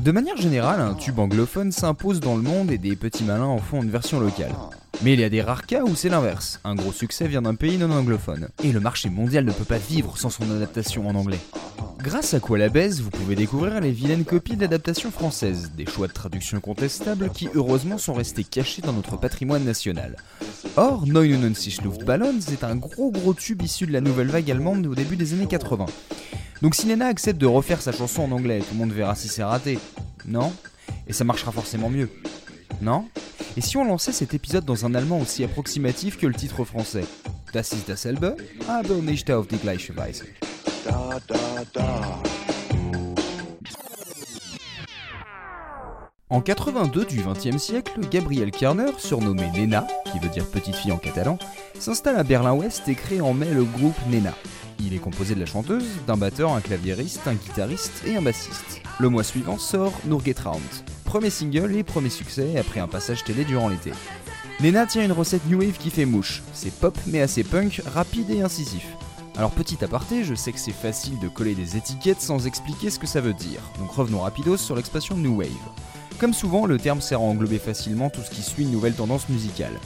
De manière générale, un tube anglophone s'impose dans le monde et des petits malins en font une version locale. Mais il y a des rares cas où c'est l'inverse. Un gros succès vient d'un pays non anglophone. Et le marché mondial ne peut pas vivre sans son adaptation en anglais. Grâce à quoi la baise, vous pouvez découvrir les vilaines copies d'adaptations françaises, des choix de traduction contestables qui heureusement sont restés cachés dans notre patrimoine national. Or, 99 Luftballons est un gros gros tube issu de la nouvelle vague allemande au début des années 80. Donc si Nena accepte de refaire sa chanson en anglais, tout le monde verra si c'est raté. Non? Et ça marchera forcément mieux. Non? Et si on lançait cet épisode dans un allemand aussi approximatif que le titre français? Das ist dasselbe, aber nicht auf die gleiche Weise. En 82 du XXe siècle, Gabrielle Kerner, surnommée Nena, qui veut dire petite fille en catalan, s'installe à Berlin-Ouest et crée en mai le groupe Nena. Il est composé de la chanteuse, d'un batteur, un claviériste, un guitariste et un bassiste. Le mois suivant sort Round, premier single et premier succès après un passage télé durant l'été. Nena tient une recette new wave qui fait mouche, c'est pop mais assez punk, rapide et incisif. Alors petit aparté, je sais que c'est facile de coller des étiquettes sans expliquer ce que ça veut dire, donc revenons rapidos sur l'expression new wave. Comme souvent, le terme sert à englober facilement tout ce qui suit une nouvelle tendance musicale.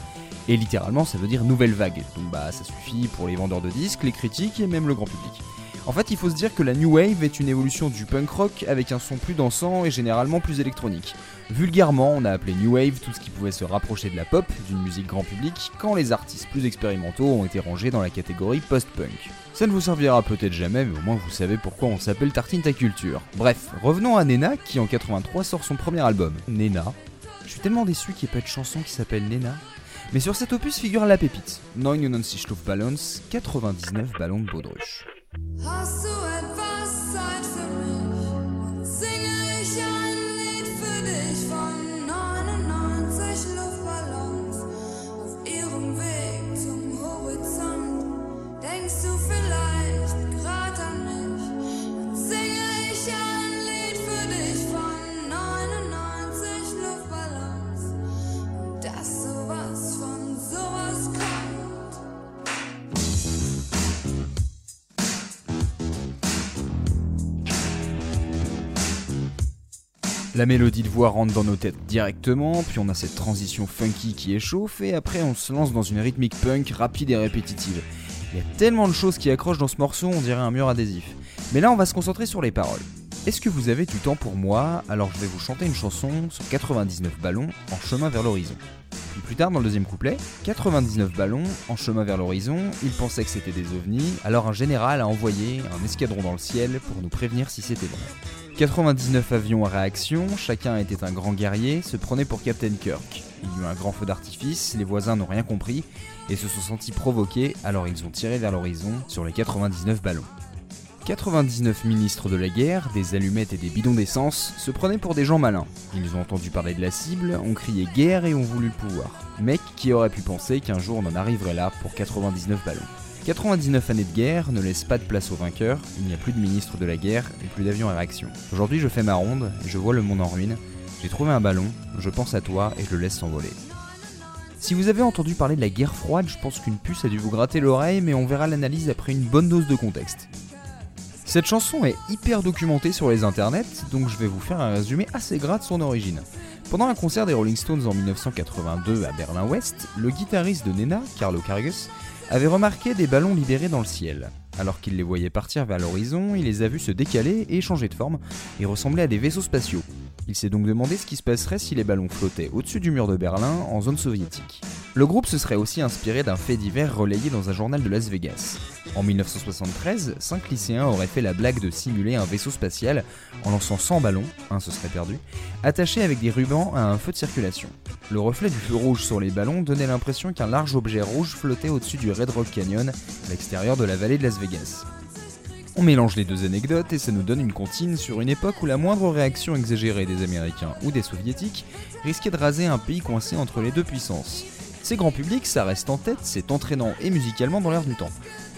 Et littéralement, ça veut dire nouvelle vague. Donc bah, ça suffit pour les vendeurs de disques, les critiques et même le grand public. En fait, il faut se dire que la new wave est une évolution du punk rock avec un son plus dansant et généralement plus électronique. Vulgairement, on a appelé new wave tout ce qui pouvait se rapprocher de la pop, d'une musique grand public, quand les artistes plus expérimentaux ont été rangés dans la catégorie post-punk. Ça ne vous servira peut-être jamais, mais au moins vous savez pourquoi on s'appelle Tartine ta culture. Bref, revenons à Nena qui en 83 sort son premier album, Nena. Je suis tellement déçu qu'il n'y ait pas de chanson qui s'appelle Nena. Mais sur cet opus figure la pépite, 99 Ballons, 99 ballons de Baudruche. Hustle La mélodie de voix rentre dans nos têtes directement, puis on a cette transition funky qui échauffe, et après on se lance dans une rythmique punk rapide et répétitive. Il y a tellement de choses qui accrochent dans ce morceau, on dirait un mur adhésif. Mais là on va se concentrer sur les paroles. Est-ce que vous avez du temps pour moi? Alors je vais vous chanter une chanson sur 99 ballons en chemin vers l'horizon. Plus tard dans le deuxième couplet, 99 ballons en chemin vers l'horizon, il pensait que c'était des ovnis, alors un général a envoyé un escadron dans le ciel pour nous prévenir si c'était vrai. 99 avions à réaction, chacun était un grand guerrier, se prenait pour Captain Kirk. Il y eut un grand feu d'artifice, les voisins n'ont rien compris et se sont sentis provoqués, alors ils ont tiré vers l'horizon sur les 99 ballons. 99 ministres de la guerre, des allumettes et des bidons d'essence, se prenaient pour des gens malins. Ils ont entendu parler de la cible, ont crié guerre et ont voulu le pouvoir. Mec qui aurait pu penser qu'un jour on en arriverait là pour 99 ballons? 99 années de guerre ne laissent pas de place aux vainqueurs, il n'y a plus de ministre de la guerre et plus d'avions à réaction. Aujourd'hui je fais ma ronde, et je vois le monde en ruine, j'ai trouvé un ballon, je pense à toi et je le laisse s'envoler. Si vous avez entendu parler de la guerre froide, je pense qu'une puce a dû vous gratter l'oreille, mais on verra l'analyse après une bonne dose de contexte. Cette chanson est hyper documentée sur les internets, donc je vais vous faire un résumé assez gras de son origine. Pendant un concert des Rolling Stones en 1982 à Berlin-Ouest, le guitariste de Nena, Carlo Cargus, avait remarqué des ballons libérés dans le ciel. Alors qu'il les voyait partir vers l'horizon, il les a vus se décaler et changer de forme et ressembler à des vaisseaux spatiaux. Il s'est donc demandé ce qui se passerait si les ballons flottaient au-dessus du mur de Berlin en zone soviétique. Le groupe se serait aussi inspiré d'un fait divers relayé dans un journal de Las Vegas. En 1973, cinq lycéens auraient fait la blague de simuler un vaisseau spatial en lançant 100 ballons, un se serait perdu, attachés avec des rubans à un feu de circulation. Le reflet du feu rouge sur les ballons donnait l'impression qu'un large objet rouge flottait au-dessus du Red Rock Canyon, à l'extérieur de la vallée de Las Vegas. On mélange les deux anecdotes et ça nous donne une comptine sur une époque où la moindre réaction exagérée des Américains ou des Soviétiques risquait de raser un pays coincé entre les deux puissances. C'est grand public, ça reste en tête, c'est entraînant et musicalement dans l'air du temps.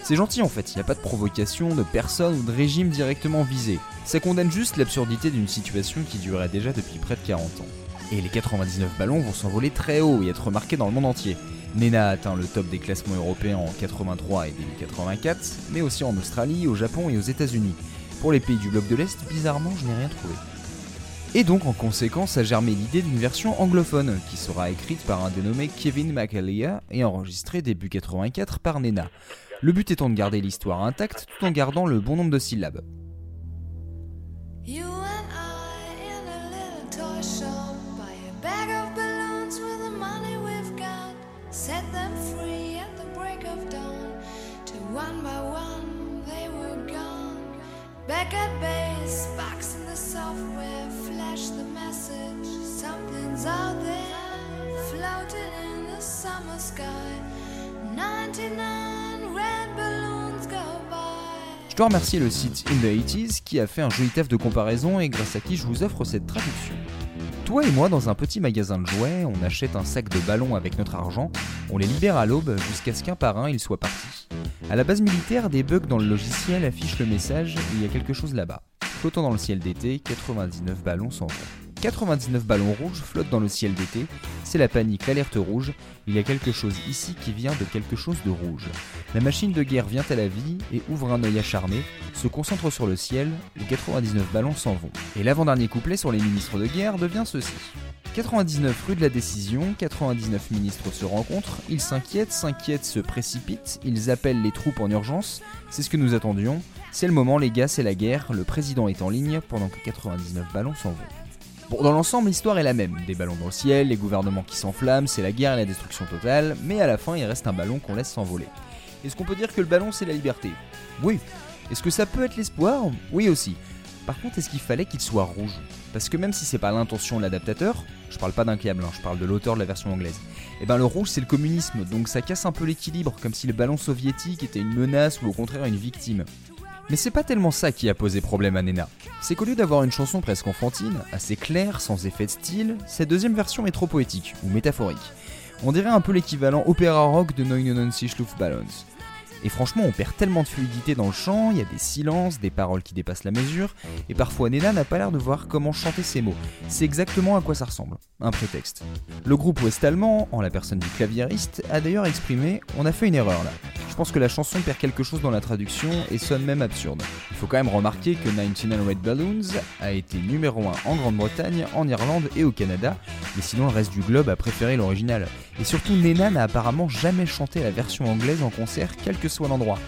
C'est gentil en fait, il n'y a pas de provocation, de personne ou de régime directement visé. Ça condamne juste l'absurdité d'une situation qui durait déjà depuis près de 40 ans. Et les 99 ballons vont s'envoler très haut et être remarqués dans le monde entier. Nena a atteint le top des classements européens en 83 et début 84, mais aussi en Australie, au Japon et aux États-Unis. Pour les pays du bloc de l'Est, bizarrement, je n'ai rien trouvé. Et donc en conséquence a germé l'idée d'une version anglophone qui sera écrite par un dénommé Kevin McAleer et enregistrée début 84 par Nena. Le but étant de garder l'histoire intacte tout en gardant le bon nombre de syllabes. Je dois remercier le site In the 80s qui a fait un joli taf de comparaison et grâce à qui je vous offre cette traduction. Toi et moi, dans un petit magasin de jouets, on achète un sac de ballons avec notre argent, on les libère à l'aube jusqu'à ce qu'un par un il soit parti. À la base militaire, des bugs dans le logiciel affichent le message il y a quelque chose là-bas. Flottant dans le ciel d'été, 99 ballons s'en vont. 99 ballons rouges flottent dans le ciel d'été, c'est la panique, l'alerte rouge, il y a quelque chose ici qui vient de quelque chose de rouge. La machine de guerre vient à la vie et ouvre un œil acharné, se concentre sur le ciel, les 99 ballons s'en vont. Et l'avant-dernier couplet sur les ministres de guerre devient ceci. 99 rue de la décision, 99 ministres se rencontrent, ils s'inquiètent, s'inquiètent, se précipitent, ils appellent les troupes en urgence, c'est ce que nous attendions, c'est le moment les gars, c'est la guerre, le président est en ligne pendant que 99 ballons s'en vont. Bon, dans l'ensemble, l'histoire est la même. Des ballons dans le ciel, les gouvernements qui s'enflamment, c'est la guerre et la destruction totale, mais à la fin, il reste un ballon qu'on laisse s'envoler. Est-ce qu'on peut dire que le ballon, c'est la liberté? Oui. Est-ce que ça peut être l'espoir? Oui aussi. Par contre, est-ce qu'il fallait qu'il soit rouge? Parce que même si c'est pas l'intention de l'adaptateur, je parle pas d'un câble, hein, je parle de l'auteur de la version anglaise, et eh ben le rouge c'est le communisme, donc ça casse un peu l'équilibre, comme si le ballon soviétique était une menace ou au contraire une victime. Mais c'est pas tellement ça qui a posé problème à Nena. C'est qu'au lieu d'avoir une chanson presque enfantine, assez claire, sans effet de style, cette deuxième version est trop poétique, ou métaphorique. On dirait un peu l'équivalent opéra rock de 99 Luftballons. Et franchement, on perd tellement de fluidité dans le chant, il y a des silences, des paroles qui dépassent la mesure, et parfois Nena n'a pas l'air de voir comment chanter ces mots. C'est exactement à quoi ça ressemble, un prétexte. Le groupe ouest-allemand, en la personne du claviériste, a d'ailleurs exprimé On a fait une erreur là. Je pense que la chanson perd quelque chose dans la traduction et sonne même absurde. Il faut quand même remarquer que 99 Red Balloons a été numéro 1 en Grande-Bretagne, en Irlande et au Canada, mais sinon le reste du globe a préféré l'original. Et surtout, Nena n'a apparemment jamais chanté la version anglaise en concert, quel que soit l'endroit.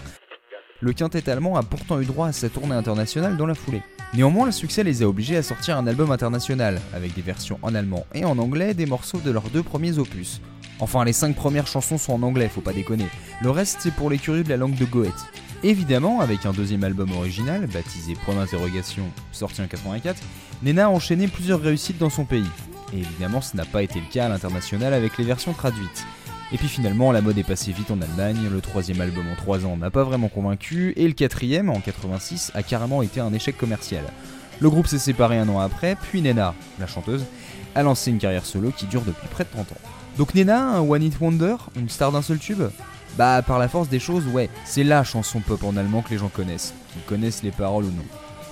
Le quintet allemand a pourtant eu droit à sa tournée internationale dans la foulée. Néanmoins, le succès les a obligés à sortir un album international, avec des versions en allemand et en anglais des morceaux de leurs deux premiers opus. Enfin, les cinq premières chansons sont en anglais, faut pas déconner. Le reste, c'est pour les curieux de la langue de Goethe. Évidemment, avec un deuxième album original, baptisé Point d'interrogation, sorti en 84, Nena a enchaîné plusieurs réussites dans son pays. Et évidemment, ce n'a pas été le cas à l'international avec les versions traduites. Et puis finalement, la mode est passée vite en Allemagne, le troisième album en 3 ans n'a pas vraiment convaincu, et le quatrième, en 86, a carrément été un échec commercial. Le groupe s'est séparé un an après, puis Nena, la chanteuse, a lancé une carrière solo qui dure depuis près de 30 ans. Donc Nena, One Hit Wonder, une star d'un seul tube Bah par la force des choses, ouais, c'est la chanson pop en allemand que les gens connaissent, qu'ils connaissent les paroles ou non.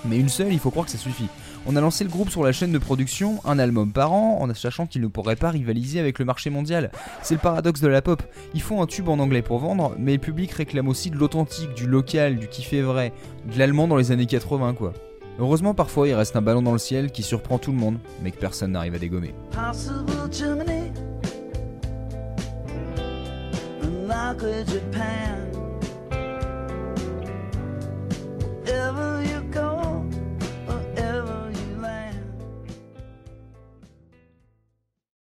Mais une seule, il faut croire que ça suffit. On a lancé le groupe sur la chaîne de production, un album par an, en sachant qu'il ne pourrait pas rivaliser avec le marché mondial. C'est le paradoxe de la pop. Ils font un tube en anglais pour vendre, mais le public réclame aussi de l'authentique, du local, du qui fait vrai, de l'allemand dans les années 80 quoi. Heureusement parfois il reste un ballon dans le ciel qui surprend tout le monde, mais que personne n'arrive à dégommer. Osaka, Japan.